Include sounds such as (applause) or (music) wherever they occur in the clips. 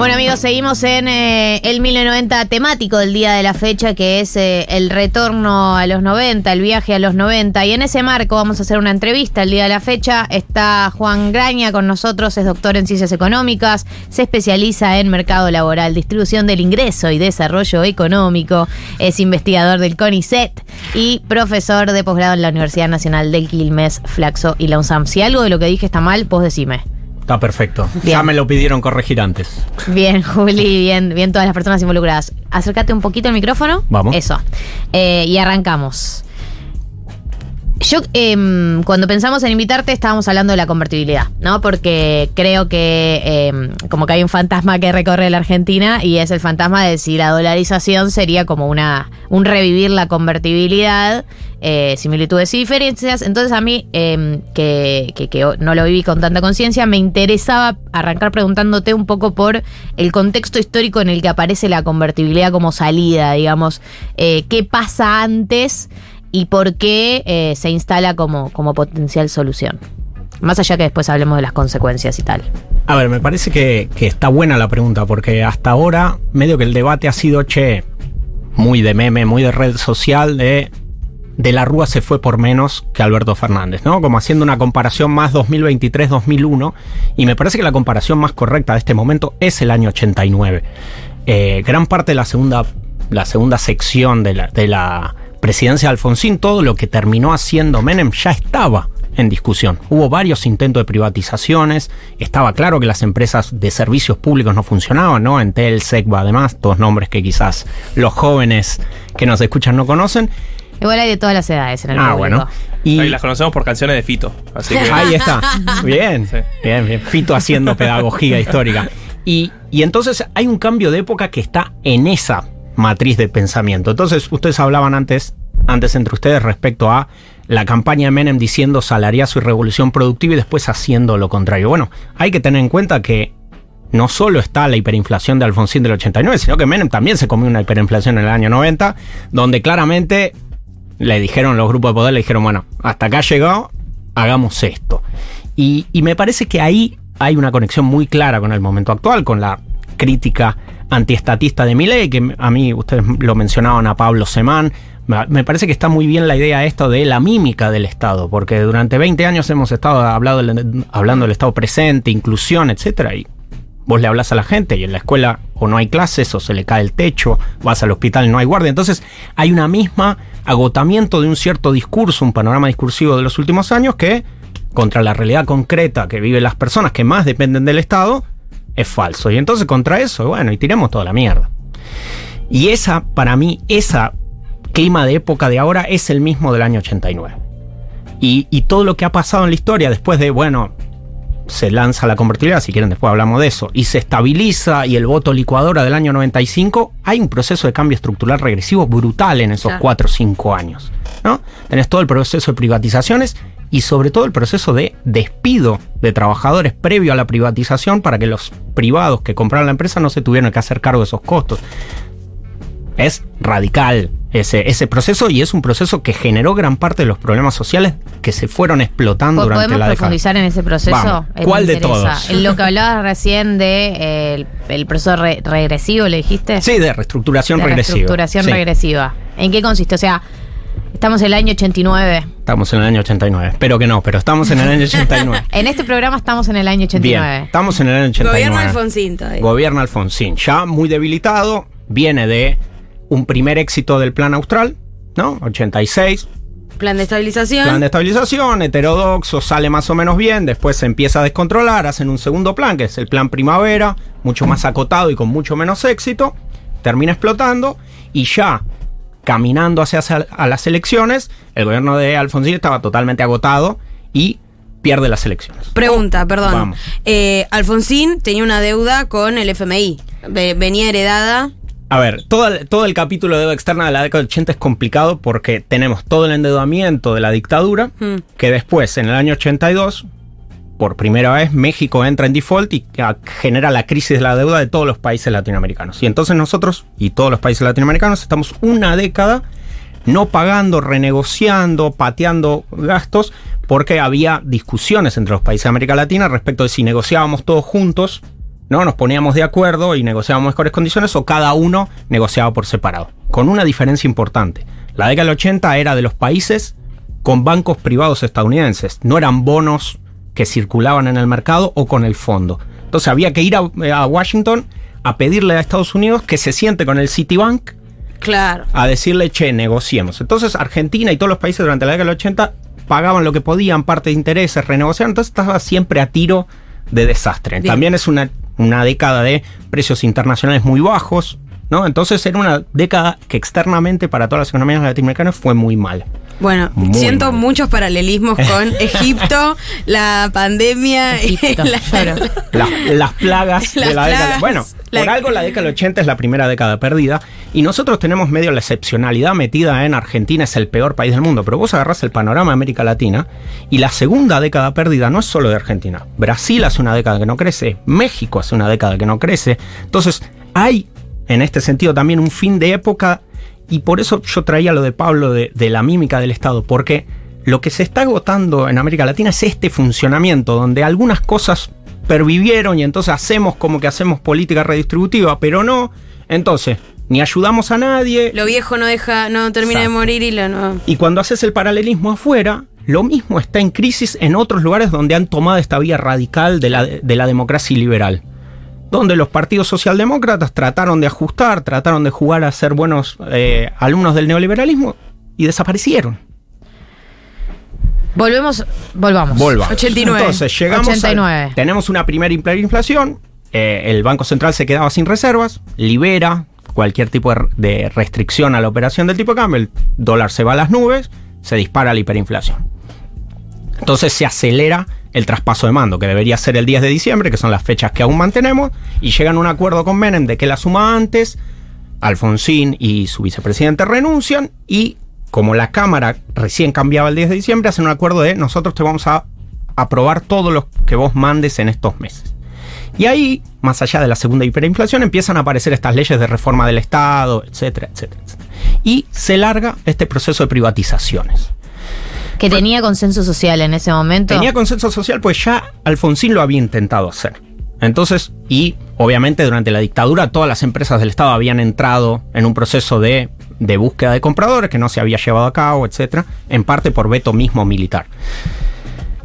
Bueno amigos, seguimos en eh, el 1990 temático del día de la fecha, que es eh, el retorno a los 90, el viaje a los 90. Y en ese marco vamos a hacer una entrevista el día de la fecha. Está Juan Graña con nosotros, es doctor en ciencias económicas, se especializa en mercado laboral, distribución del ingreso y desarrollo económico, es investigador del CONICET y profesor de posgrado en la Universidad Nacional del Quilmes, Flaxo y la UNSAM. Si algo de lo que dije está mal, vos decime. Está perfecto. Bien. Ya me lo pidieron corregir antes. Bien, (laughs) Juli, bien, bien todas las personas involucradas. Acércate un poquito al micrófono. Vamos. Eso. Eh, y arrancamos. Yo, em, cuando pensamos en invitarte, estábamos hablando de la convertibilidad, ¿no? Porque creo que em, como que hay un fantasma que recorre la Argentina y es el fantasma de si la dolarización sería como una un revivir la convertibilidad, eh, similitudes y diferencias. Entonces a mí, em, que, que- no lo viví con tanta conciencia, me interesaba arrancar preguntándote un poco por el contexto histórico en el que aparece la convertibilidad como salida, digamos. Eh, ¿Qué pasa antes? y por qué eh, se instala como, como potencial solución. Más allá que después hablemos de las consecuencias y tal. A ver, me parece que, que está buena la pregunta, porque hasta ahora medio que el debate ha sido, che, muy de meme, muy de red social, de de la Rúa se fue por menos que Alberto Fernández, ¿no? Como haciendo una comparación más 2023-2001, y me parece que la comparación más correcta de este momento es el año 89. Eh, gran parte de la segunda, la segunda sección de la, de la presidencia de Alfonsín, todo lo que terminó haciendo Menem ya estaba en discusión. Hubo varios intentos de privatizaciones, estaba claro que las empresas de servicios públicos no funcionaban, ¿no? Entel, Secba, además, todos nombres que quizás los jóvenes que nos escuchan no conocen. Igual hay de todas las edades en el Ah, público. bueno. Y Ahí las conocemos por canciones de Fito. Así que. (laughs) ahí está. Bien, Sí. bien, bien. Fito haciendo pedagogía histórica. Y, y entonces hay un cambio de época que está en esa matriz de pensamiento. Entonces, ustedes hablaban antes, antes entre ustedes respecto a la campaña de Menem diciendo salariazo y revolución productiva y después haciendo lo contrario. Bueno, hay que tener en cuenta que no solo está la hiperinflación de Alfonsín del 89, sino que Menem también se comió una hiperinflación en el año 90, donde claramente le dijeron los grupos de poder, le dijeron, bueno, hasta acá llegó, hagamos esto. Y, y me parece que ahí hay una conexión muy clara con el momento actual, con la crítica antiestatista de Milei, que a mí ustedes lo mencionaban a Pablo Semán. Me parece que está muy bien la idea esto de la mímica del Estado, porque durante 20 años hemos estado hablando hablando del Estado presente, inclusión, etcétera, y vos le hablas a la gente y en la escuela o no hay clases o se le cae el techo, vas al hospital y no hay guardia. Entonces hay una misma agotamiento de un cierto discurso, un panorama discursivo de los últimos años que contra la realidad concreta que viven las personas que más dependen del Estado es falso. Y entonces contra eso, bueno, y tiremos toda la mierda. Y esa, para mí, esa clima de época de ahora es el mismo del año 89. Y, y todo lo que ha pasado en la historia después de, bueno, se lanza la convertibilidad, si quieren después hablamos de eso, y se estabiliza y el voto licuadora del año 95, hay un proceso de cambio estructural regresivo brutal en esos Claro. 4 o 5 años. ¿no? Tenés todo el proceso de privatizaciones y sobre todo el proceso de despido de trabajadores previo a la privatización para que los privados que compraron la empresa no se tuvieran que hacer cargo de esos costos. Es radical ese, ese proceso y es un proceso que generó gran parte de los problemas sociales que se fueron explotando durante ¿Podemos la década. profundizar en ese proceso? Vamos. Eh, ¿Cuál de todos? En lo que hablabas recién de eh, el, el proceso re- regresivo, ¿le dijiste? Sí, de reestructuración de regresiva. reestructuración Sí, regresiva. ¿En qué consiste? O sea, estamos en el año 89. Estamos en el año 89. Espero que no, pero estamos en el año 89. (laughs) En este programa estamos en el año 89. Bien, estamos en el año 89. Gobierno Alfonsín todavía. Gobierno Alfonsín. Ya muy debilitado, viene de un primer éxito del plan austral, ¿no? 86, Plan de estabilización. plan de estabilización, heterodoxo, sale más o menos bien, después se empieza a descontrolar, hacen un segundo plan, que es el plan primavera, mucho más acotado y con mucho menos éxito, termina explotando y ya caminando hacia, a las elecciones, el gobierno de Alfonsín estaba totalmente agotado y pierde las elecciones. Pregunta, perdón. Vamos. Eh, Alfonsín tenía una deuda con el FMI. Ve- venía heredada. A ver, todo el, todo el capítulo de deuda externa de la década del 80 es complicado porque tenemos todo el endeudamiento de la dictadura, Hmm. que después, en el año 82, por primera vez, México entra en default y ah, genera la crisis de la deuda de todos los países latinoamericanos. Y entonces nosotros y todos los países latinoamericanos estamos una década no pagando, renegociando, pateando gastos, porque había discusiones entre los países de América Latina respecto de si negociábamos todos juntos ¿no? Nos poníamos de acuerdo y negociábamos mejores condiciones o cada uno negociaba por separado. Con una diferencia importante. La década del 80 era de los países con bancos privados estadounidenses. No eran bonos que circulaban en el mercado o con el fondo. Entonces había que ir a, a Washington a pedirle a Estados Unidos que se siente con el Citibank Claro. a decirle, che, negociemos. Entonces Argentina y todos los países durante la década del 80 pagaban lo que podían, parte de intereses, renegociaban, entonces estaba siempre a tiro de desastre. Bien. También es una, una década de precios internacionales muy bajos, ¿no? Entonces era una década que externamente para todas las economías latinoamericanas fue muy mala. Bueno, Muy siento mal. muchos paralelismos con (laughs) Egipto, la pandemia y Egipto, la- claro. Las, las plagas (laughs) de la década. Bueno, La- por algo la década del 80 es la primera década perdida y nosotros tenemos medio la excepcionalidad metida en Argentina es el peor país del mundo, pero vos agarrás el panorama de América Latina y la segunda década perdida no es solo de Argentina. Brasil hace una década que no crece, México hace una década que no crece. Entonces, hay en este sentido también un fin de época y por eso yo traía lo de Pablo de, de la mímica del Estado, porque lo que se está agotando en América Latina es este funcionamiento, donde algunas cosas pervivieron y entonces hacemos como que hacemos política redistributiva, pero no. Entonces, ni ayudamos a nadie. Lo viejo no deja, no termina de morir y lo no. Y cuando haces el paralelismo afuera, lo mismo está en crisis en otros lugares donde han tomado esta vía radical de la, de la democracia liberal. Donde los partidos socialdemócratas trataron de ajustar, trataron de jugar a ser buenos eh, alumnos del neoliberalismo y desaparecieron. Volvemos, volvamos. Volvamos. 89. Entonces llegamos. al- 89. tenemos una primera hiperinflación. eh, el Banco Central se quedaba sin reservas, libera cualquier tipo de, de restricción a la operación del tipo de cambio. El dólar se va a las nubes, se dispara la hiperinflación. Entonces se acelera el traspaso de mando, que debería ser el 10 de diciembre, que son las fechas que aún mantenemos, y llegan a un acuerdo con Menem de que la suma antes, Alfonsín y su vicepresidente renuncian, y como la Cámara recién cambiaba el 10 de diciembre, hacen un acuerdo de nosotros te vamos a aprobar todo lo que vos mandes en estos meses. Y ahí, más allá de la segunda hiperinflación, empiezan a aparecer estas leyes de reforma del Estado, etcétera, etcétera. etcétera. Y se larga este proceso de privatizaciones. Que tenía consenso social en ese momento. Tenía consenso social, pues ya Alfonsín lo había intentado hacer. Entonces, y obviamente durante la dictadura todas las empresas del Estado habían entrado en un proceso de, de búsqueda de compradores que no se había llevado a cabo, etcétera, en parte por veto mismo militar.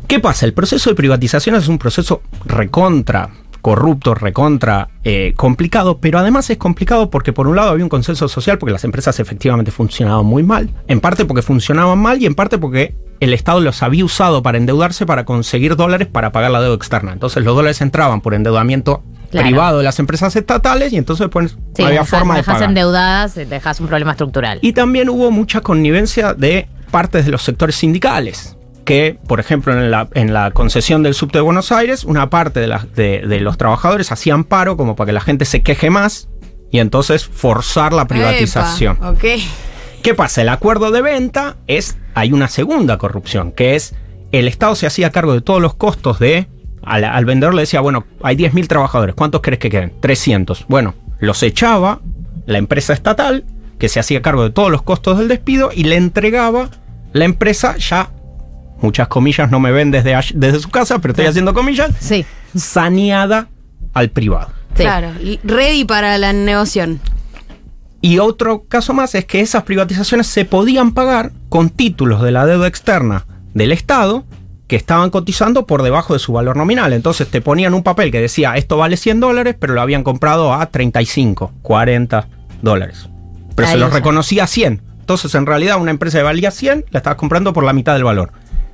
¿Qué pasa? El proceso de privatización es un proceso recontra corrupto, recontra eh, complicado, pero además es complicado porque por un lado había un consenso social porque las empresas efectivamente funcionaban muy mal, en parte porque funcionaban mal y en parte porque el Estado los había usado para endeudarse para conseguir dólares para pagar la deuda externa. Entonces los dólares entraban por endeudamiento Claro. privado de las empresas estatales y entonces pues, Sí, no había dejas, forma de dejas pagar. endeudadas, dejas un problema estructural. Y también hubo mucha connivencia de partes de los sectores sindicales. Que, por ejemplo, en la, en la concesión del subte de Buenos Aires, una parte de, de- de los trabajadores hacían paro como para que la gente se queje más y entonces forzar la privatización. Epa, ok. ¿Qué pasa? El acuerdo de venta es. Hay una segunda corrupción, que es el Estado se hacía cargo de todos los costos de. Al, al vendedor le decía, bueno, hay 10.000 trabajadores, ¿cuántos crees que queden? 300. Bueno, los echaba la empresa estatal, que se hacía cargo de todos los costos del despido, y le entregaba la empresa ya. Muchas comillas no me ven desde, desde su casa, pero estoy haciendo comillas. Sí. Saneada al privado. Sí. Claro, y ready para la negociación. Y otro caso más es que esas privatizaciones se podían pagar con títulos de la deuda externa del Estado que estaban cotizando por debajo de su valor nominal. Entonces te ponían un papel que decía esto vale 100 dólares, pero lo habían comprado a 35, 40 dólares. Pero se Ahí está. reconocía a 100. Entonces en realidad una empresa que valía 100 la estabas comprando por la mitad del valor.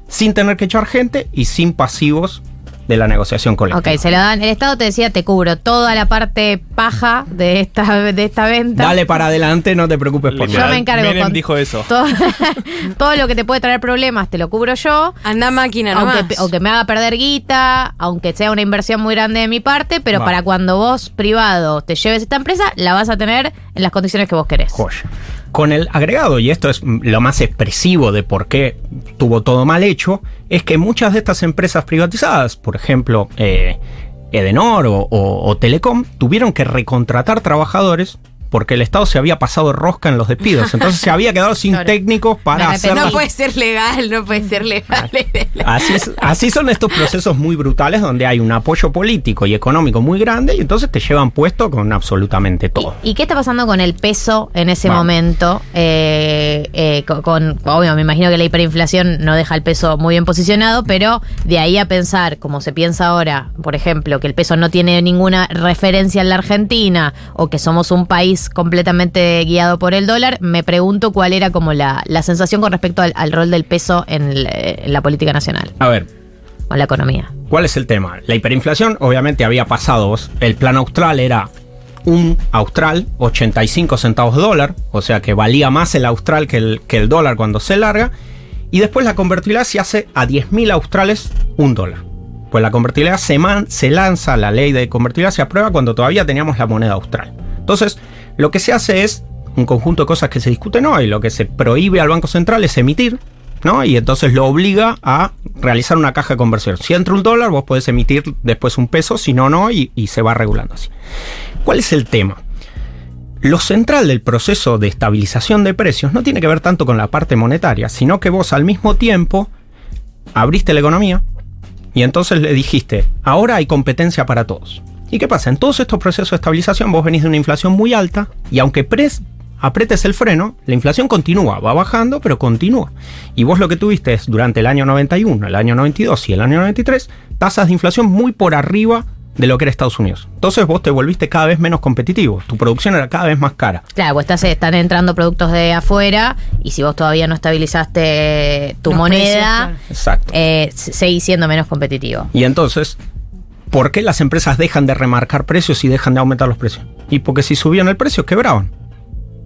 Sin tener que echar gente y sin pasivos de la negociación colectiva. Ok, se lo dan. El Estado te decía, te cubro toda la parte paja de esta, de esta venta. Dale para adelante, no te preocupes por Yo nada. me encargo Menem con dijo eso. Todo, (laughs) todo lo que te puede traer problemas te lo cubro yo. Anda máquina nomás. Aunque, aunque me haga perder guita, aunque sea una inversión muy grande de mi parte, pero Va. para cuando vos, privado, te lleves esta empresa, la vas a tener en las condiciones que vos querés. Joya. Con el agregado, y esto es lo más expresivo de por qué tuvo todo mal hecho, es que muchas de estas empresas privatizadas, por ejemplo, eh, Edenor o- o Telecom, tuvieron que recontratar trabajadores porque el Estado se había pasado rosca en los despidos. (laughs) Entonces se había quedado sin Claro. técnicos para hacer. No puede ser legal, no puede ser legal. Así, es- así son estos procesos muy brutales donde hay un apoyo político y económico muy grande y entonces te llevan puesto con absolutamente todo. ¿Y, y qué está pasando con el peso en ese momento? Eh, eh, con, con- obvio, me imagino que la hiperinflación no deja el peso muy bien posicionado, pero de ahí a pensar, como se piensa ahora, por ejemplo, que el peso no tiene ninguna referencia en la Argentina o que somos un país completamente guiado por el dólar, me pregunto cuál era como la, la sensación con respecto al, al rol del peso en, el- en la política nacional A ver, o en la economía. ¿Cuál es el tema? La hiperinflación obviamente había pasado. El plan austral era un austral, 85 centavos de dólar, o sea que valía más el austral que el, que el dólar cuando se larga. Y después la convertibilidad se hace a 10.000 australes un dólar. Pues la convertibilidad se, man- se lanza, la ley de convertibilidad se aprueba cuando todavía teníamos la moneda austral. Entonces, lo que se hace es un conjunto de cosas que se discuten hoy. Lo que se prohíbe al Banco Central es emitir, ¿no? Y entonces lo obliga a realizar una caja de conversión. Si entra un dólar, vos podés emitir después un peso, si no, no, y, y se va regulando así. ¿Cuál es el tema? Lo central del proceso de estabilización de precios no tiene que ver tanto con la parte monetaria, sino que vos al mismo tiempo abriste la economía y entonces le dijiste, ahora hay competencia para todos. ¿Y qué pasa? En todos estos procesos de estabilización vos venís de una inflación muy alta y aunque pres apretes el freno, la inflación continúa, va bajando, pero continúa. Y vos lo que tuviste es durante el año 91, el año 92 y el año 93, tasas de inflación muy por arriba de lo que era Estados Unidos. Entonces vos te volviste cada vez menos competitivo, tu producción era cada vez más cara. Claro, vos estás, están entrando productos de afuera y si vos todavía no estabilizaste tu Los moneda, precios, Exacto. eh, se- seguís siendo menos competitivo. Y entonces, ¿por qué las empresas dejan de remarcar precios y dejan de aumentar los precios? Y porque si subían el precio, quebraban.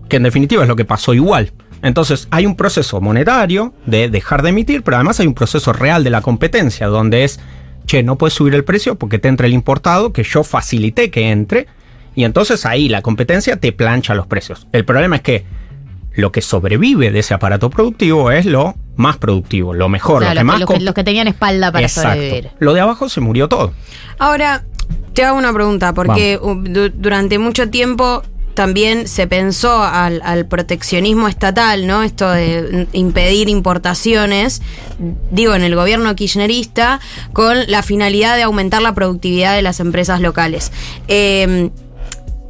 Que en definitiva es lo que pasó igual. Entonces, hay un proceso monetario de dejar de emitir, pero además hay un proceso real de la competencia, donde es, che, no puedes subir el precio porque te entra el importado, que yo facilité que entre, y entonces ahí la competencia te plancha los precios. El problema es que lo que sobrevive de ese aparato productivo es lo más productivo, lo mejor, lo que los, más que, los que- comp- los que tenían espalda para Exacto. sobrevivir. Lo de abajo se murió todo. Ahora, te hago una pregunta, porque uh, du- durante mucho tiempo también se pensó al, al proteccionismo estatal, ¿no? Esto de impedir importaciones, digo, en el gobierno kirchnerista, con la finalidad de aumentar la productividad de las empresas locales. Eh,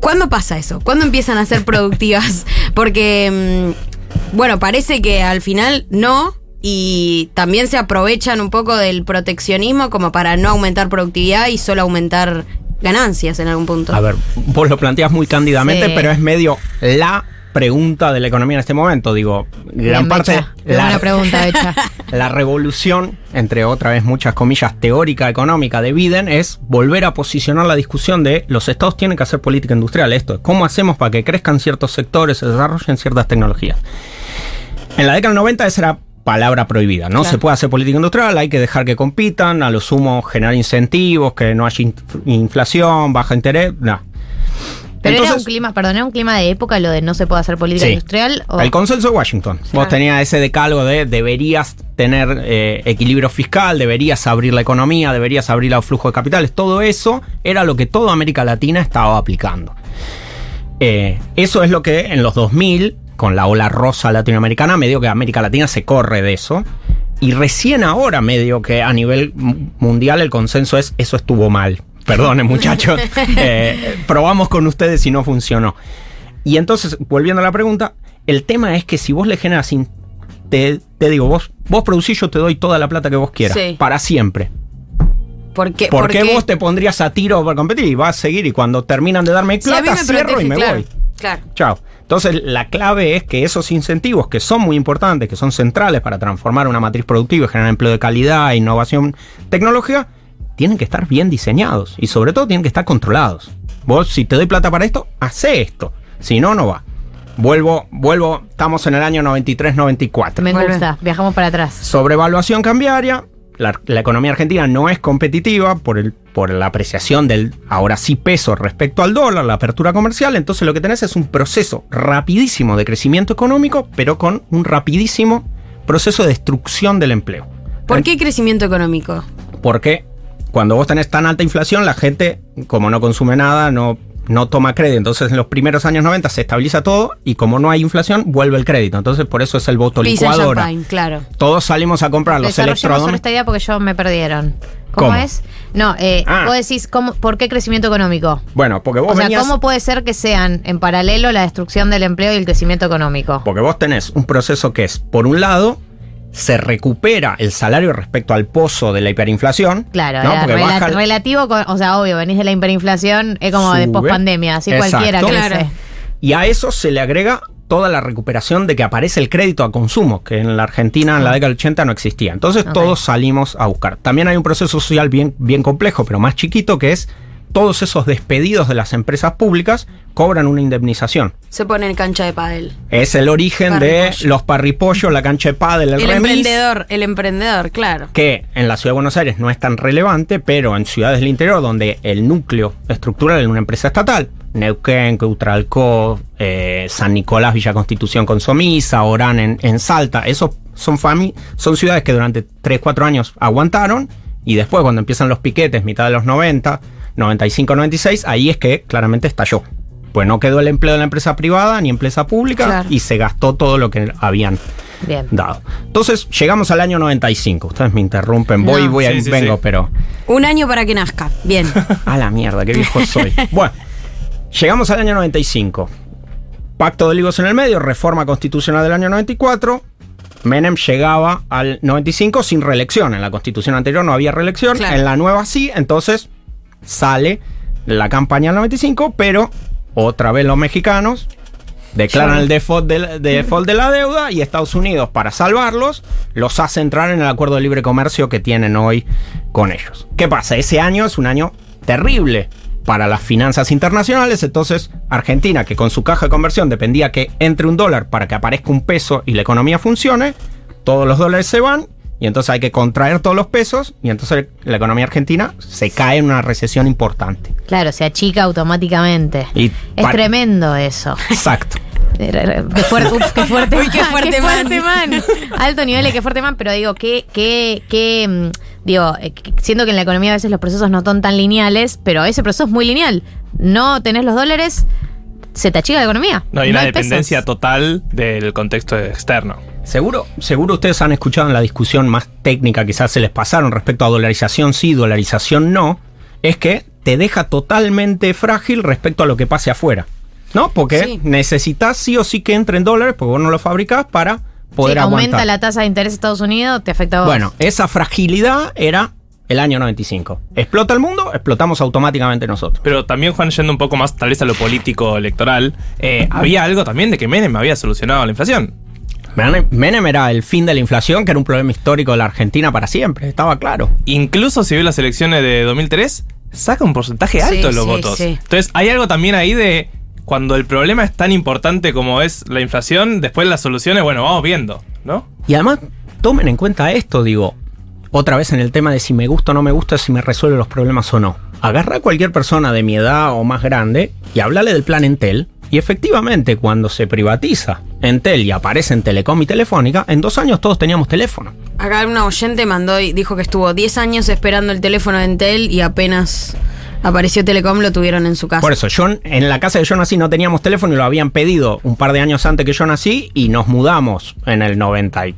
¿Cuándo pasa eso? ¿Cuándo empiezan a ser productivas? (laughs) Porque, mm, bueno, parece que al final no. Y también se aprovechan un poco del proteccionismo como para no aumentar productividad y solo aumentar ganancias en algún punto. A ver, vos lo planteas muy cándidamente, Sí. pero es medio la pregunta de la economía en este momento. Digo, gran parte. Becha. Qué buena pregunta, (laughs) Becha. La revolución, entre otra vez muchas comillas, teórica económica de Biden es volver a posicionar la discusión de los estados tienen que hacer política industrial. Esto es, ¿cómo hacemos para que crezcan ciertos sectores, se desarrollen ciertas tecnologías? En la década del 90 esa era palabra prohibida. No Claro. se puede hacer política industrial, hay que dejar que compitan, a lo sumo generar incentivos, que no haya in- inflación, baja interés, no. Pero era un clima, perdón, era un clima de época lo de no se puede hacer política Sí. industrial. O, El consenso de Washington. Vos Claro. tenías ese decálogo de deberías tener eh, equilibrio fiscal, deberías abrir la economía, deberías abrir los flujos de capitales. Todo eso era lo que toda América Latina estaba aplicando. Eh, eso es lo que en los 2000, con la ola rosa latinoamericana, medio que América Latina se corre de eso. Y recién ahora, medio que a nivel mu- mundial, el consenso es eso estuvo mal. Perdonen, muchachos. (laughs) Eh, probamos con ustedes y no funcionó. Y entonces, volviendo a la pregunta, el tema es que si vos le generas. te, te digo, vos, vos producís, yo te doy toda la plata que vos quieras. Sí. Para siempre. ¿Por qué? ¿Por qué vos te pondrías a tiro para competir? Y vas a seguir y cuando terminan de darme plata, me cierro protege, y me claro, voy. Claro. Chao. Entonces, la clave es que esos incentivos, que son muy importantes, que son centrales para transformar una matriz productiva y generar empleo de calidad, innovación tecnológica, tienen que estar bien diseñados y sobre todo tienen que estar controlados. Vos, si te doy plata para esto, hace esto. Si no, no va. Vuelvo, vuelvo, estamos en el año 93-94. me gusta, viajamos para atrás. Sobrevaluación cambiaria. La, la economía argentina no es competitiva por, el, por la apreciación del ahora sí peso respecto al dólar, la apertura comercial. Entonces lo que tenés es un proceso rapidísimo de crecimiento económico, pero con un rapidísimo proceso de destrucción del empleo. ¿Por qué crecimiento económico? Porque cuando vos tenés tan alta inflación, la gente, como no consume nada, no no toma crédito. Entonces en los primeros años 90 se estabiliza todo y como no hay inflación, vuelve el crédito. Entonces por eso es el voto Pizza licuadora. champagne, claro. Todos salimos a comprar los electrodomésticos. esta idea porque yo me perdieron. ¿Cómo, ¿Cómo? es? No, eh, Ah. vos decís, ¿cómo, ¿por qué crecimiento económico? Bueno, porque vos O sea, venías- ¿cómo puede ser que sean en paralelo la destrucción del empleo y el crecimiento económico? Porque vos tenés un proceso que es, por un lado, se recupera el salario respecto al pozo de la hiperinflación. Claro, ¿no? era Porque baja relativo, con- o sea, obvio, venís de la hiperinflación, es como de Sube. pospandemia, así Exacto. cualquiera crece. Claro. Y a eso se le agrega toda la recuperación de que aparece el crédito a consumo, que en la Argentina en la década del 80 no existía. Entonces todos salimos a buscar. También hay un proceso social bien, bien complejo, pero más chiquito, que es todos esos despedidos de las empresas públicas cobran una indemnización. Se pone en cancha de pádel. Es el origen de los parripollos, la cancha de pádel, el, El, remis, emprendedor, el emprendedor, claro. que en la ciudad de Buenos Aires no es tan relevante, pero en ciudades del interior donde el núcleo estructural es una empresa estatal, Neuquén, Ceutralcó, eh, San Nicolás, Villa Constitución con Somisa, Orán en, en Salta, esos son, fami son ciudades que durante 3, 4 años aguantaron y después cuando empiezan los piquetes, mitad de los 90, 95, 96, ahí es que claramente estalló. Pues no quedó el empleo de la empresa privada ni empresa pública Claro. y se gastó todo lo que habían Bien. dado. Entonces, llegamos al año 95. Ustedes me interrumpen, voy, No. voy, Sí, sí, vengo, sí. pero. Un año para que nazca. Bien. (laughs) A la mierda, qué viejo soy. (laughs) bueno, llegamos al año 95. Pacto de Olivos en el medio, reforma constitucional del año 94. Menem llegaba al 95 sin reelección. En la constitución anterior no había reelección. Claro. En la nueva sí. Entonces sale la campaña del 95, pero otra vez los mexicanos declaran el default de, default de la deuda y Estados Unidos, para salvarlos, los hace entrar en el acuerdo de libre comercio que tienen hoy con ellos. ¿Qué pasa? Ese año es un año terrible para las finanzas internacionales, entonces Argentina, que con su caja de conversión dependía que entre un dólar para que aparezca un peso y la economía funcione, todos los dólares se van y entonces hay que contraer todos los pesos y entonces la economía argentina se cae en una recesión importante. Claro, se achica automáticamente. Y es tremendo eso. Exacto. (laughs) Qué fuerte, uf, qué fuerte, (laughs) Uy, qué fuerte man. man. Alto nivel, y qué fuerte man, pero digo, que, que, que, mm, digo, eh, que- siento que en la economía a veces los procesos no son tan lineales, pero ese proceso es muy lineal. No tenés los dólares, se te achica la economía. No hay una pesos. dependencia total del contexto externo. Seguro, seguro ustedes han escuchado en la discusión más técnica, quizás se les pasaron respecto a dolarización sí, dolarización no, es que te deja totalmente frágil respecto a lo que pase afuera. ¿No? Porque Sí. necesitas sí o sí que entre en dólares, porque vos no lo fabricás para poder Sí, aumenta la tasa de interés de Estados Unidos, te afecta a vos. Bueno, esa fragilidad era el año 95. Explota el mundo, explotamos automáticamente nosotros. Pero también, Juan, yendo un poco más tal vez a lo político electoral, eh, había algo también de que Menem había solucionado la inflación. Menem era el fin de la inflación, que era un problema histórico de la Argentina para siempre, estaba claro. Incluso si ve las elecciones de 2003, saca un porcentaje Sí, alto de los sí, votos. sí. Entonces, hay algo también ahí de cuando el problema es tan importante como es la inflación, después las soluciones, bueno, vamos viendo, ¿no? Y además, tomen en cuenta esto, digo, otra vez en el tema de si me gusta o no me gusta, si me resuelve los problemas o no. Agarra a cualquier persona de mi edad o más grande y hablale del plan Entel. Y efectivamente, cuando se privatiza Entel y aparece en Telecom y Telefónica, en dos años todos teníamos teléfono. Acá una oyente mandó y dijo que estuvo 10 años esperando el teléfono de Entel y apenas apareció Telecom lo tuvieron en su casa. Por eso, yo en la casa de yo nací no teníamos teléfono y lo habían pedido un par de años antes que yo nací y nos mudamos en el 93,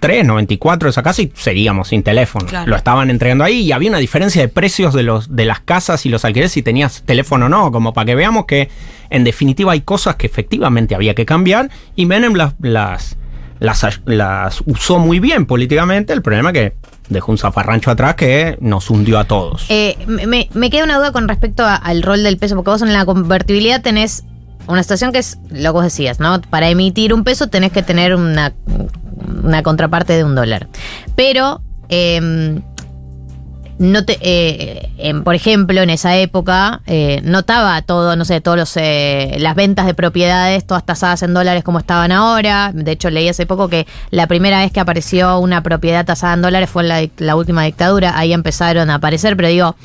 94 esa casa y seguíamos sin teléfono. Claro. Lo estaban entregando ahí y había una diferencia de precios de, los, de las casas y los alquileres si tenías teléfono o no, como para que veamos que en definitiva hay cosas que efectivamente había que cambiar y Menem las, las, las, las usó muy bien políticamente. El problema es que dejó un zafarrancho atrás que nos hundió a todos. Eh, me, me queda una duda con respecto a- al rol del peso, porque vos en la convertibilidad tenés una situación que es lo que vos decías, ¿no? Para emitir un peso tenés que tener una, una contraparte de un dólar. Pero, eh, no te, eh, em, por ejemplo, en esa época eh, notaba todo, no sé, todos los eh, las ventas de propiedades, todas tasadas en dólares como estaban ahora. De hecho, leí hace poco que la primera vez que apareció una propiedad tasada en dólares fue en la, la última dictadura. Ahí empezaron a aparecer, pero digo,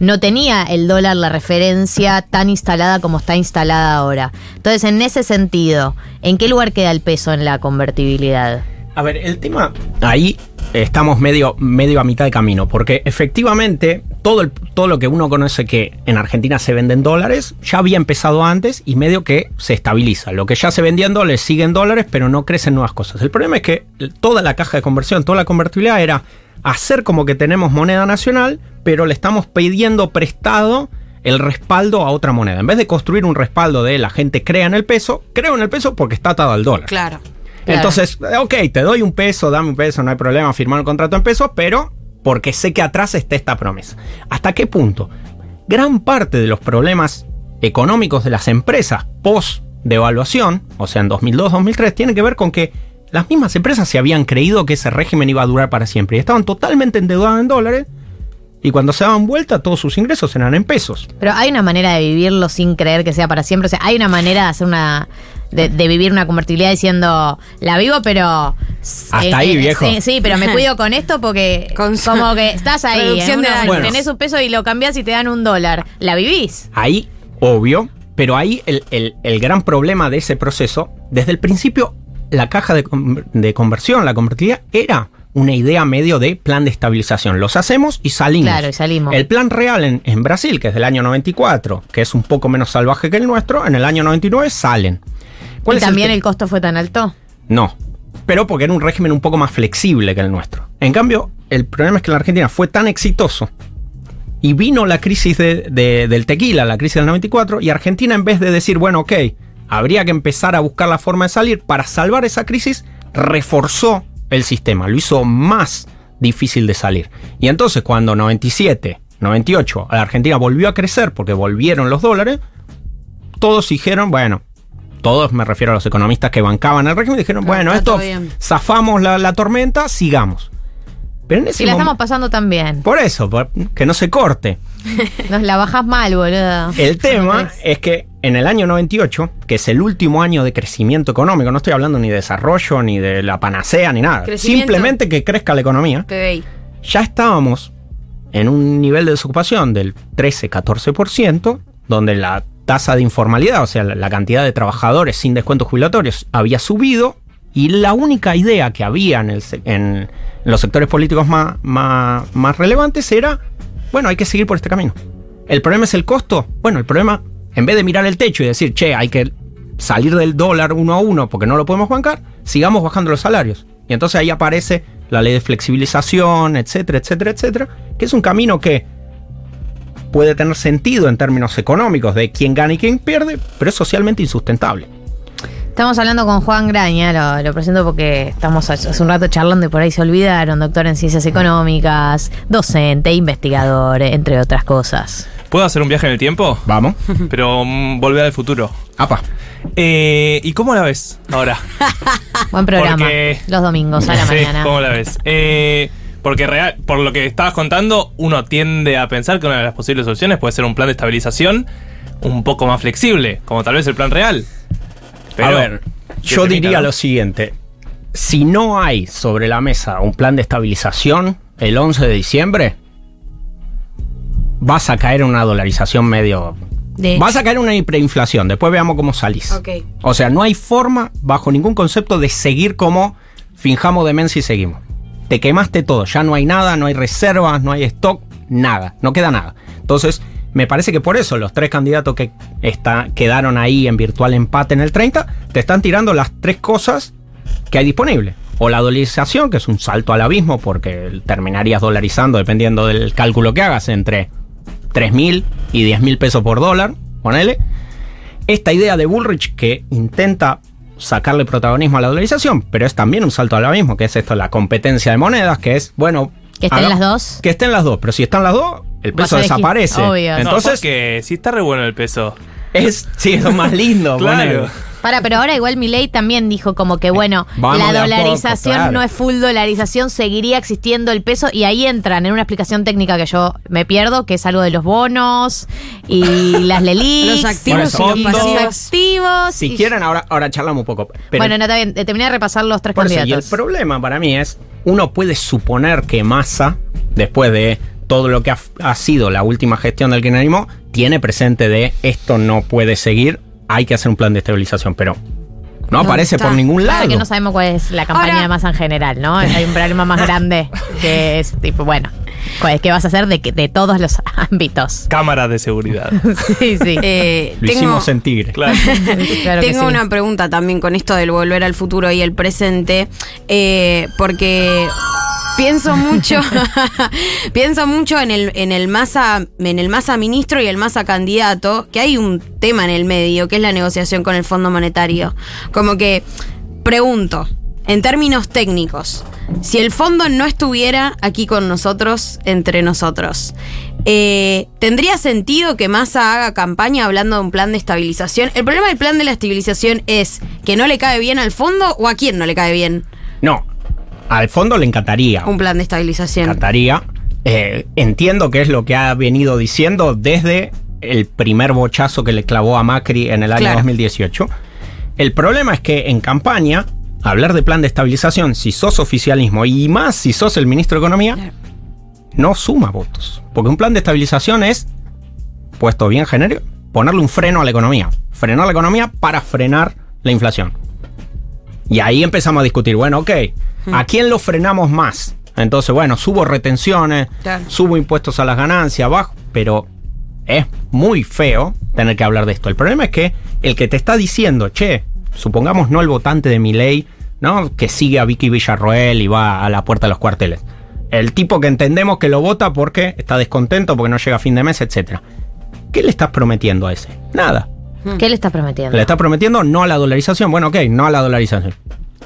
no tenía el dólar la referencia tan instalada como está instalada ahora. Entonces, en ese sentido, ¿en qué lugar queda el peso en la convertibilidad? A ver, el tema ahí estamos medio, medio a mitad de camino, porque efectivamente todo, el- todo lo que uno conoce que en Argentina se vende en dólares ya había empezado antes y medio que se estabiliza. Lo que ya se vendía en dólares sigue en dólares, pero no crecen nuevas cosas. El problema es que toda la caja de conversión, toda la convertibilidad era hacer como que tenemos moneda nacional, pero le estamos pidiendo prestado el respaldo a otra moneda. En vez de construir un respaldo de la gente crea en el peso, creo en el peso porque está atado al dólar. Claro. Claro. Entonces, ok, te doy un peso, dame un peso, no hay problema, firmar el contrato en pesos, pero porque sé que atrás está esta promesa. ¿Hasta qué punto? Gran parte de los problemas económicos de las empresas post devaluación, o sea, en 2002-2003, tienen que ver con que las mismas empresas se habían creído que ese régimen iba a durar para siempre y estaban totalmente endeudadas en dólares y cuando se daban vuelta todos sus ingresos eran en pesos. Pero hay una manera de vivirlo sin creer que sea para siempre. O sea, hay una manera de hacer una. De, de vivir una convertibilidad diciendo, la vivo, pero. Hasta ahí, viejo. Sí, sí, pero me (laughs) cuido con esto porque. Con- como que estás ahí. En. Bueno. Tenés un peso y lo cambias y te dan un dólar. ¿La vivís? Ahí, obvio, pero ahí el, el- el gran problema de ese proceso, desde el principio, la caja de, de conversión, la convertibilidad, era una idea medio de plan de estabilización. Los hacemos y salimos. Claro, y salimos. El plan real en, en Brasil, que es del año 94, que es un poco menos salvaje que el nuestro, en el año 99 salen. ¿Y también el costo fue tan alto? no. Pero porque era un régimen un poco más flexible que el nuestro. En cambio, el problema es que la Argentina fue tan exitoso y vino la crisis de- de- del tequila, la crisis del 94, y Argentina en vez de decir, bueno, ok, habría que empezar a buscar la forma de salir, para salvar esa crisis, reforzó el sistema, lo hizo más difícil de salir. Y entonces cuando 97, 98, la Argentina volvió a crecer porque volvieron los dólares, todos dijeron, bueno, todos me refiero a los economistas que bancaban el régimen, dijeron, Claro, bueno, esto zafamos la, la tormenta, sigamos. Pero en ese Si la estamos pasando tan bien. Por eso, por- que no se corte. (laughs) Nos la bajás mal, boludo. El tema es que en el año 98, que es el último año de crecimiento económico, no estoy hablando ni de desarrollo, ni de la panacea, ni nada. Simplemente que crezca la economía. PBI. Ya estábamos en un nivel de desocupación del 13-14%, donde la tasa de informalidad, o sea, la, cantidad de trabajadores sin descuentos jubilatorios, había subido. Y la única idea que había en, el en los sectores políticos más, más, más relevantes era, bueno, hay que seguir por este camino. ¿El problema es el costo? Bueno, el problema, en vez de mirar el techo y decir, che, hay que salir del dólar uno a uno porque no lo podemos bancar, sigamos bajando los salarios. Y entonces ahí aparece la ley de flexibilización, etcétera, etcétera, etcétera, que es un camino que puede tener sentido en términos económicos de quién gana y quién pierde, pero es socialmente insustentable. Estamos hablando con Juan Graña, lo, lo presento porque estamos hace un rato charlando y por ahí se olvidaron, doctor en ciencias económicas, docente, investigador, entre otras cosas. ¿Puedo hacer un viaje en el tiempo? Vamos. (laughs) Pero mm, volver al futuro. Apa. Eh, ¿Y cómo la ves ahora? (laughs) Buen programa. Porque- Los domingos a la (laughs) Sí, mañana. ¿Cómo la ves? Eh, porque real, por lo que estabas contando, uno tiende a pensar que una de las posibles soluciones puede ser un plan de estabilización un poco más flexible, como tal vez el plan real. Pero, a ver, ¿qué yo diría lo siguiente. Si no hay sobre la mesa un plan de estabilización el 11 de diciembre, vas a caer en una dolarización medio... De Vas a caer en una hiperinflación, después veamos cómo salís. O sea, no hay forma, bajo ningún concepto, de seguir como finjamos demencia y seguimos. Te quemaste todo, ya no hay nada, no hay reservas, no hay stock, nada, no queda nada. Entonces, me parece que por eso los tres candidatos que está, quedaron ahí en virtual empate en el 30, te están tirando las tres cosas que hay disponible. O la dolarización, que es un salto al abismo, porque terminarías dolarizando, dependiendo del cálculo que hagas, entre 3.000 y 10.000 pesos por dólar, ponele. Esta idea de Bullrich que intenta sacarle protagonismo a la dolarización, pero es también un salto al abismo, que es esto, la competencia de monedas, que es, bueno... Que estén haga- las dos. Que estén las dos, pero si están las dos, el peso desaparece. obvio. No, Entonces, porque si está re bueno el peso. Es, sí, es lo más lindo. (laughs) Claro. Para, pero ahora igual Milei también dijo como que bueno, Vamos la poco, dolarización claro. no es full dolarización, seguiría existiendo el peso y ahí entran en una explicación técnica que yo me pierdo, que es algo de los bonos y (laughs) las LELIX. Los activos y los pasivos. activos. Si y- quieren, ahora, ahora charlamos un poco. Pero bueno, no, está bien, eh, terminé de repasar los tres Por eso, y el candidatos. problema para mí es, uno puede suponer que Massa, después de todo lo que ha, ha sido la última gestión del kirchnerismo, tiene presente de esto no puede seguir, hay que hacer un plan de estabilización, pero No, aparece está. por ningún Claro lado. que no sabemos cuál es la campaña Ahora- de masa en general, ¿no? Hay un problema más grande que es tipo, bueno, pues, ¿qué vas a hacer de, que- de todos los ámbitos? Cámaras de seguridad. (laughs) Sí, sí. Eh, Lo tengo hicimos en Tigre. Claro. (laughs) Claro tengo sí. una pregunta también con esto del volver al futuro y el presente, eh, porque pienso (laughs) mucho, (laughs) pienso mucho en el, en el masa, en el masa ministro y el masa candidato, que hay un tema en el medio, que es la negociación con el Fondo Monetario. Como que pregunto, en términos técnicos, si el fondo no estuviera aquí con nosotros, entre nosotros, eh, ¿tendría sentido que Massa haga campaña hablando de un plan de estabilización? El problema del plan de la estabilización es que no le cae bien al fondo o a quién no le cae bien No, al fondo le encantaría. un plan de estabilización. encantaría. Eh, entiendo que es lo que ha venido diciendo desde el primer bochazo que le clavó a Macri en el año Claro. 2018. El problema es que en campaña, hablar de plan de estabilización, si sos oficialismo y más si sos el ministro de Economía, Claro. no suma votos. Porque un plan de estabilización es, puesto bien genérico, ponerle un freno a la economía. Frenar la economía para frenar la inflación. Y ahí empezamos a discutir, bueno, ok, ¿a quién lo frenamos más? Entonces, bueno, subo retenciones, Claro. subo impuestos a las ganancias, bajo, pero es muy feo tener que hablar de esto. El problema es que el que te está diciendo, che, supongamos no el votante de mi ley, ¿no? Que sigue a Vicky Villarroel y va a la puerta de los cuarteles. El tipo que entendemos que lo vota porque está descontento, porque no llega a fin de mes, etc. ¿Qué le estás prometiendo a ese? Nada. ¿Qué le estás prometiendo? Le estás prometiendo no a la dolarización. Bueno, ok, no a la dolarización.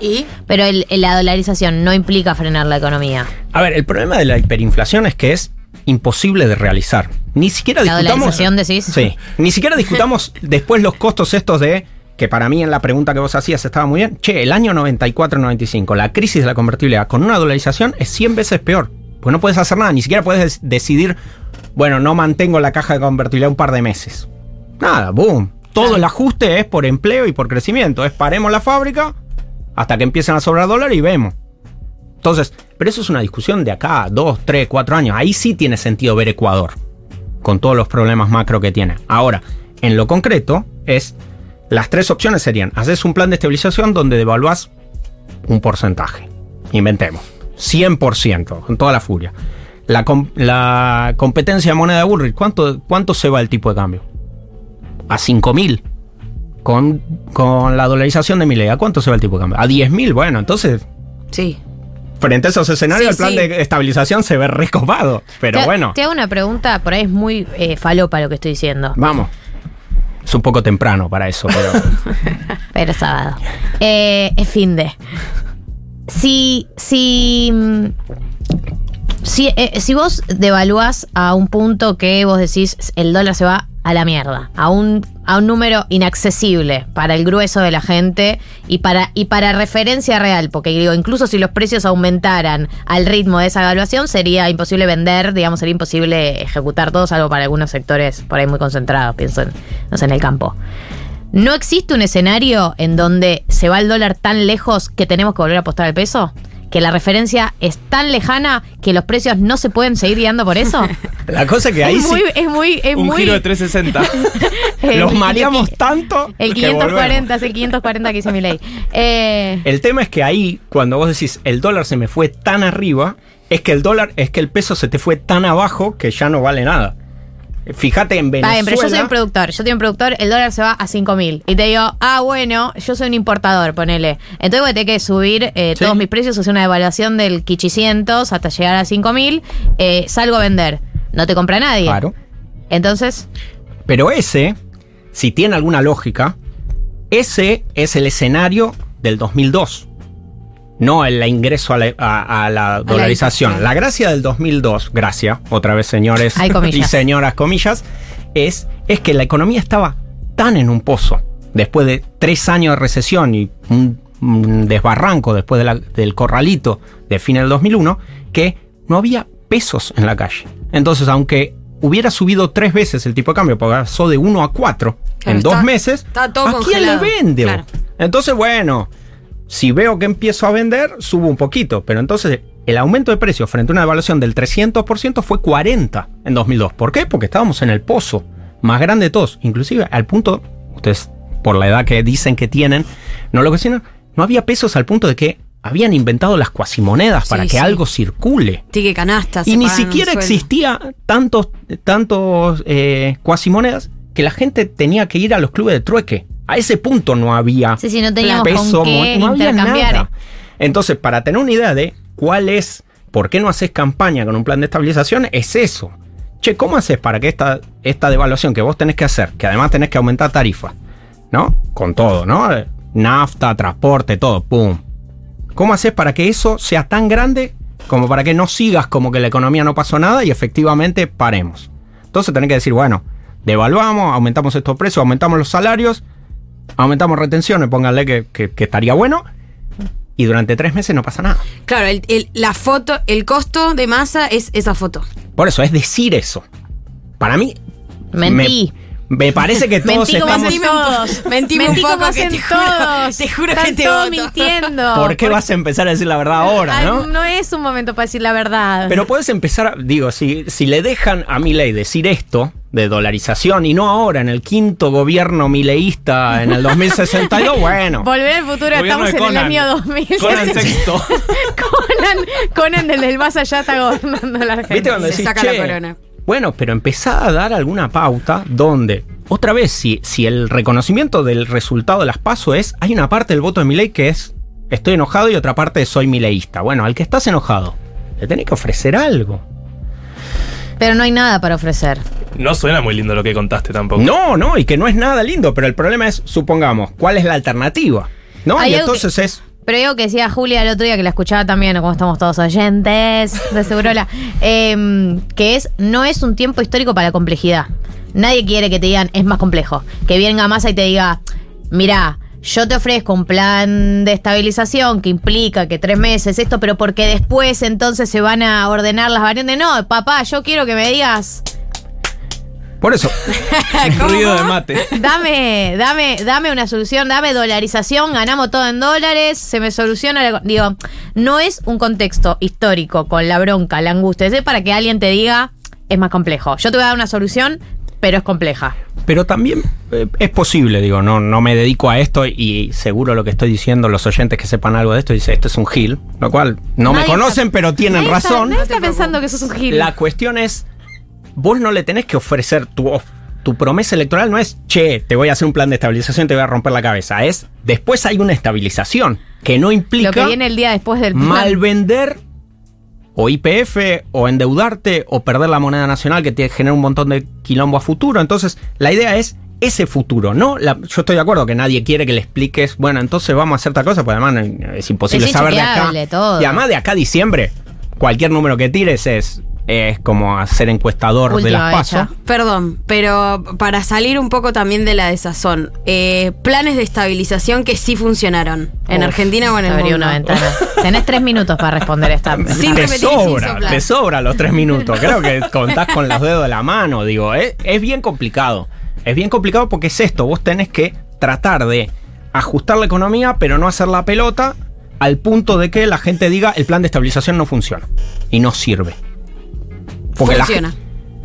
¿Y? Pero el- la dolarización no implica frenar la economía. A ver, el problema de la hiperinflación es que es imposible de realizar. Ni siquiera ¿La discutamos. dolarización decís? Sí. Ni siquiera discutamos (laughs) después los costos estos de. Que para mí en la pregunta que vos hacías estaba muy bien. Che, el año 94-95, la crisis de la convertibilidad con una dolarización es 100 veces peor. Pues no puedes hacer nada, ni siquiera puedes des- decidir, bueno, no mantengo la caja de convertibilidad un par de meses. Nada, boom. Todo el ajuste es por empleo y por crecimiento. Es paremos la fábrica hasta que empiecen a sobrar dólares y vemos. Entonces, pero eso es una discusión de acá dos, tres, cuatro años. Ahí sí tiene sentido ver Ecuador, con todos los problemas macro que tiene. Ahora, en lo concreto, es las tres opciones serían: haces un plan de estabilización donde devaluás un porcentaje. Inventemos. 100%, con toda la furia. La competencia de moneda de Bullrich, ¿cuánto, ¿cuánto se va el tipo de cambio? A 5.000. Con, con la dolarización de Milei, ¿a cuánto se va el tipo de cambio? A 10.000. Bueno, entonces Sí. frente a esos escenarios, Sí, el plan sí. de estabilización se ve recopado. Pero te, bueno, Te hago una pregunta, por ahí es muy eh, falopa lo que estoy diciendo. vamos. Es un poco temprano para eso, pero. (laughs) Pero sábado. Eh, es fin de. Si. Si. Si, eh, si vos devaluás a un punto que vos decís el dólar se va a la mierda, a un, a un número inaccesible para el grueso de la gente y para, y para referencia real, porque digo, incluso si los precios aumentaran al ritmo de esa evaluación, sería imposible vender, digamos, sería imposible ejecutar todo, salvo para algunos sectores por ahí muy concentrados, pienso en, en el campo. ¿No existe un escenario en donde se va el dólar tan lejos que tenemos que volver a apostar al peso? ¿Que la referencia es tan lejana que los precios no se pueden seguir guiando por eso? (laughs) La cosa que ahí es, sí. muy, es muy, es Un muy. giro de 360. (laughs) el- Los mareamos tanto. El que 540, es el 540 que hice mi ley. (laughs) Eh, El tema es que ahí, cuando vos decís el dólar se me fue tan arriba, es que el dólar, es que el peso se te fue tan abajo que ya no vale nada. Fíjate en Está Venezuela. bien, pero yo soy un productor. Yo soy un productor, el dólar se va a 5 mil. Y te digo, ah, bueno, yo soy un importador, ponele. Entonces voy a tener que subir eh, Sí. todos mis precios, hacer una evaluación del Kichicientos hasta llegar a 5 mil. Eh, salgo a vender. No te compra nadie. Claro. Entonces, Pero ese, si tiene alguna lógica, ese es el escenario del 2002. No el ingreso a la, a- a la dolarización. La gracia del 2002, gracia, otra vez señores (laughs) y señoras comillas, es, es que la economía estaba tan en un pozo, después de tres años de recesión y un, un desbarranco después de la- del corralito de fin del 2001, que no había pesos en la calle. Entonces, aunque hubiera subido tres veces el tipo de cambio, porque pasó de 1 a 4 Claro, en dos meses, ¿a quién le vende? Claro. Entonces, bueno, si veo que empiezo a vender, subo un poquito. Pero entonces el aumento de precios frente a una devaluación del 300% fue 40 en 2002. ¿Por qué? Porque estábamos en el pozo más grande de todos. Inclusive al punto, ustedes por la edad que dicen que tienen, no lo cuestionan. No había pesos al punto de que habían inventado las cuasimonedas para Sí, que sí. algo circule. Tique canastas. Y ni siquiera existía tantos, tantos eh, cuasimonedas que la gente tenía que ir a los clubes de trueque. A ese punto no había Sí, sí, no teníamos peso, con qué no había nada. Entonces, para tener una idea de cuál es, por qué no haces campaña con un plan de estabilización, es eso. Che, ¿cómo haces para que esta, esta devaluación que vos tenés que hacer, que además tenés que aumentar tarifa, ¿no? Con todo, ¿no? Eh, Nafta, transporte, todo, pum. ¿Cómo haces para que eso sea tan grande como para que no sigas como que la economía no pasó nada y efectivamente paremos? Entonces tenés que decir, bueno, devaluamos, aumentamos estos precios, aumentamos los salarios, aumentamos retenciones, pónganle que, que- que estaría bueno, y durante tres meses no pasa nada. Claro, el- el- la foto, el costo de masa es esa foto. Por eso, es decir eso. Para mí... Mentí. Me, me parece que (laughs) todos Mentí como estamos... hacen todos. (laughs) Mentí un poco como que hacen te juro- todos. te juro Están que te todos voto. mintiendo. (laughs) ¿Por qué vas a empezar a decir la verdad ahora, Ay, no? no es un momento para decir la verdad. Pero puedes empezar, digo, si, si le dejan a Milei decir esto de dolarización y no ahora en el quinto gobierno mileísta en el 2062, (laughs) bueno. Volver al futuro, Gobierno estamos en el año 2000. Conan sexto. (laughs) Conan, Conan desde el más allá está gobernando la Argentina. ¿Viste cuando Se decís, saca la "Che, corona"? Bueno, pero empezá a dar alguna pauta donde, otra vez, si, si el reconocimiento del resultado de las PASO es, hay una parte del voto de Milei que es, estoy enojado y otra parte soy mileísta. Bueno, al que estás enojado, le tenés que ofrecer algo. Pero no hay nada para ofrecer. No suena muy lindo lo que contaste tampoco. No, no, y que no es nada lindo, pero el problema es, supongamos, ¿cuál es la alternativa? ¿No? Hay y entonces es, Pero digo que decía Julia el otro día, que la escuchaba también, como estamos todos oyentes de Segurola, em, que es, no es un tiempo histórico para la complejidad. Nadie quiere que te digan, es más complejo. Que venga Massa y te diga, mirá, yo te ofrezco un plan de estabilización que implica que tres meses, esto, pero porque después entonces se van a ordenar las variantes. No, papá, yo quiero que me digas, por eso, (laughs) Ruido de mate. Dame, dame, dame una solución, dame dolarización, ganamos todo en dólares, se me soluciona. la- digo, no es un contexto histórico con la bronca, la angustia, es para que alguien te diga es más complejo. Yo te voy a dar una solución, pero es compleja. Pero también eh, es posible, digo, no, no me dedico a esto y seguro lo que estoy diciendo, los oyentes que sepan algo de esto, dicen, esto es un gil, lo cual no me conocen, está- pero tienen Nadie está- razón. nadie está pensando que sos un gil. La cuestión es, vos no le tenés que ofrecer tu, of- tu promesa electoral, no es, che, te voy a hacer un plan de estabilización, te voy a romper la cabeza, es, después hay una estabilización que no implica Lo que viene el día después del plan. mal vender o IPF o endeudarte o perder la moneda nacional que te genera un montón de quilombo a futuro. Entonces, la idea es ese futuro, ¿no? La- yo estoy de acuerdo que nadie quiere que le expliques, bueno, entonces vamos a hacer tal cosa, pues además eh, es imposible Es saber de acá. todo. Y además de acá a diciembre, cualquier número que tires es, es como hacer encuestador de las pasos. hecha. Perdón, pero para salir un poco también de la desazón, eh, planes de estabilización que sí funcionaron en Uf, Argentina o en el abrí mundo. una ventana. Tenés tres minutos para responder esta. Sin te sobra, te sobra los tres minutos. Creo que contás con los dedos de la mano, digo. Es, es bien complicado. Es bien complicado porque es esto. Vos tenés que tratar de ajustar la economía, pero no hacer la pelota al punto de que la gente diga el plan de estabilización no funciona y no sirve. Porque funciona.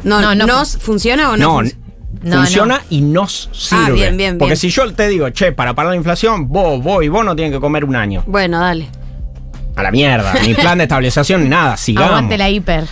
No, No, no ¿nos funciona o no? no, func- No, funciona no. y nos sirve. Ah, bien, bien, Porque bien. si yo te digo, che, para parar la inflación, vos, vos y vos no tienen que comer un año. Bueno, dale. A la mierda. Ni (laughs) plan de estabilización ni nada. Sigamos. Aguante la hiper.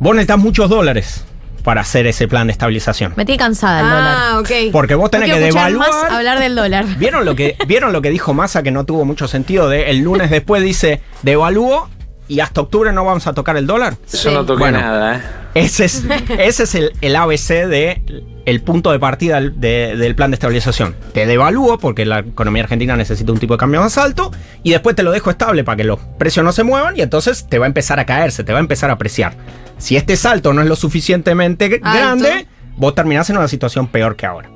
Vos necesitas muchos dólares para hacer ese plan de estabilización. Me tiene cansada el dólar. Ah, ok. Porque vos tenés que devaluar. más hablar del dólar. ¿Vieron lo que vieron lo que dijo Massa que no tuvo mucho sentido de el lunes después dice devalúo y hasta octubre no vamos a tocar el dólar? Yo Sí. no toqué Bueno. nada, ¿eh? Ese es, (laughs) ese es el, el ABC de el punto de partida del- de- del plan de estabilización. Te devalúo porque la economía argentina necesita un tipo de cambio más alto y después te lo dejo estable para que los precios no se muevan y entonces te va a empezar a caerse, te va a empezar a apreciar. Si este salto no es lo suficientemente Alto. grande, vos terminás en una situación peor que ahora.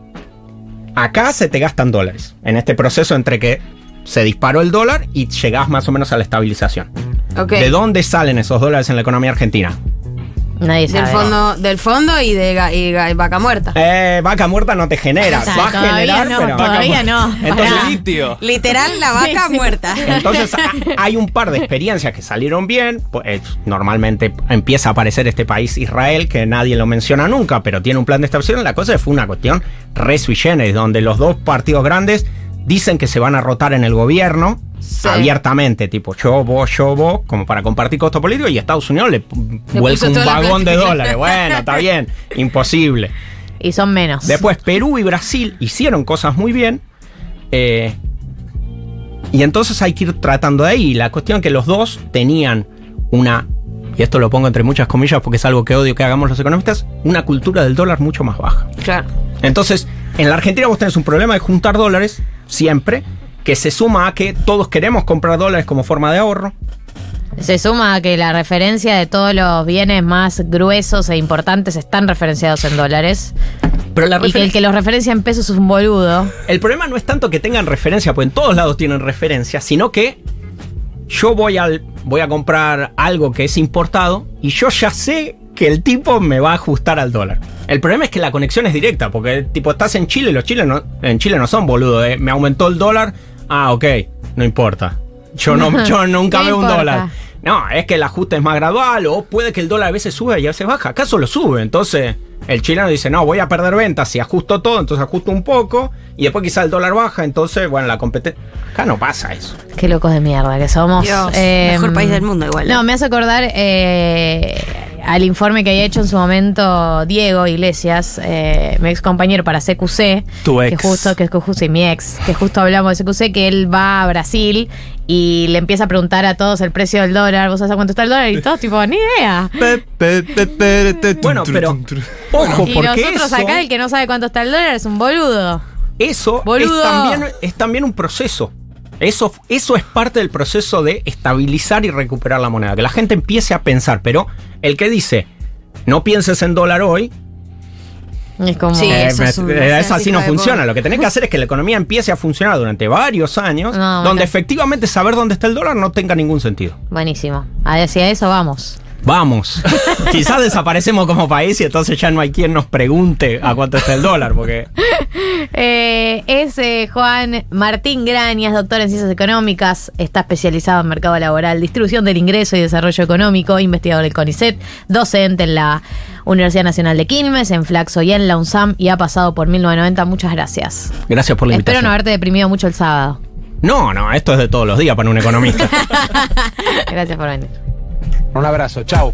Acá se te gastan dólares en este proceso entre que se disparó el dólar y llegás más o menos a la estabilización. ¿De dónde salen esos dólares en la economía argentina? Nadie Del sabe. fondo, del fondo y de ga- y ga- vaca muerta. Eh, vaca muerta no te genera. O sea, Va a todavía generar, no, pero. todavía no. Entonces. Litio. Literal, la vaca Sí, sí. muerta. Entonces (laughs) hay un par de experiencias que salieron bien. Pues, eh, normalmente empieza a aparecer este país Israel, que nadie lo menciona nunca, pero tiene un plan de estabilización. La cosa fue una cuestión re sui generis, donde los dos partidos grandes dicen que se van a rotar en el gobierno Sí. abiertamente, tipo yo, vos, yo, vos, como para compartir costo político, y Estados Unidos le, Le vuelca un vagón de dólares. Bueno, está (laughs) bien, imposible. Y son menos. Después Perú y Brasil hicieron cosas muy bien. eh, y entonces hay que ir tratando de ahí. La cuestión es que los dos tenían una, y esto lo pongo entre muchas comillas porque es algo que odio que hagamos los economistas, una cultura del dólar mucho más baja. Claro. Entonces, en la Argentina vos tenés un problema de juntar dólares siempre, que se suma a que todos queremos comprar dólares como forma de ahorro. Se suma a que la referencia de todos los bienes más gruesos e importantes están referenciados en dólares. Pero la Y que el que los referencia en pesos es un boludo. El problema no es tanto que tengan referencia, porque en todos lados tienen referencia, sino que yo voy, al, voy a comprar algo que es importado y yo ya sé que el tipo me va a ajustar al dólar. El problema es que la conexión es directa, porque tipo estás en Chile y los chilenos en Chile no son boludos. ¿eh? Me aumentó el dólar, ah, ok, no importa. Yo, no, (laughs) yo nunca ¿Qué veo un importa? dólar. No, es que el ajuste es más gradual o puede que el dólar a veces sube y a veces baja. Acá solo sube, entonces el chileno dice, no, voy a perder ventas si ajusto todo, entonces ajusto un poco y después quizá el dólar baja, entonces, bueno, la competencia... Acá no pasa eso. Qué locos de mierda que somos. Dios, Eh, mejor país del mundo igual. No, me hace acordar eh, al informe que había hecho en su momento Diego Iglesias, eh, mi ex compañero para CQC. Tu Que ex. justo, que es justo, y mi ex, que justo hablamos de CQC, que él va a Brasil y le empieza a preguntar a todos el precio del dólar. ¿Vos sabés a cuánto está el dólar? Y todos, tipo, ni idea. Bueno, pero ojo, Y porque nosotros eso, acá, el que no sabe cuánto está el dólar es un boludo. eso es Boludo. también, es también un proceso. Eso, eso es parte del proceso de estabilizar y recuperar la moneda. Que la gente empiece a pensar, pero el que dice, no pienses en dólar hoy, Es como. Sí. Eh, eso me- es un- eh, eso es así no funciona. Lo que tenés que hacer es que la economía empiece a funcionar durante varios años, No, donde bueno. efectivamente saber dónde está el dólar no tenga ningún sentido. Buenísimo. Hacia eso vamos. Vamos. (laughs) Quizás desaparecemos como país y entonces ya no hay quien nos pregunte a cuánto está el dólar, porque (laughs) Eh, es eh, Juan Martín Grañas, doctor en ciencias económicas, está especializado en mercado laboral, distribución del ingreso y desarrollo económico, investigador del CONICET, docente en la Universidad Nacional de Quilmes, en Flaxo y en la UNSAM y ha pasado por 1990. Muchas gracias. gracias por la Espero invitación. no haberte deprimido mucho el sábado. No, no, esto es de todos los días para un economista. (laughs) Gracias por venir. Un abrazo, chao.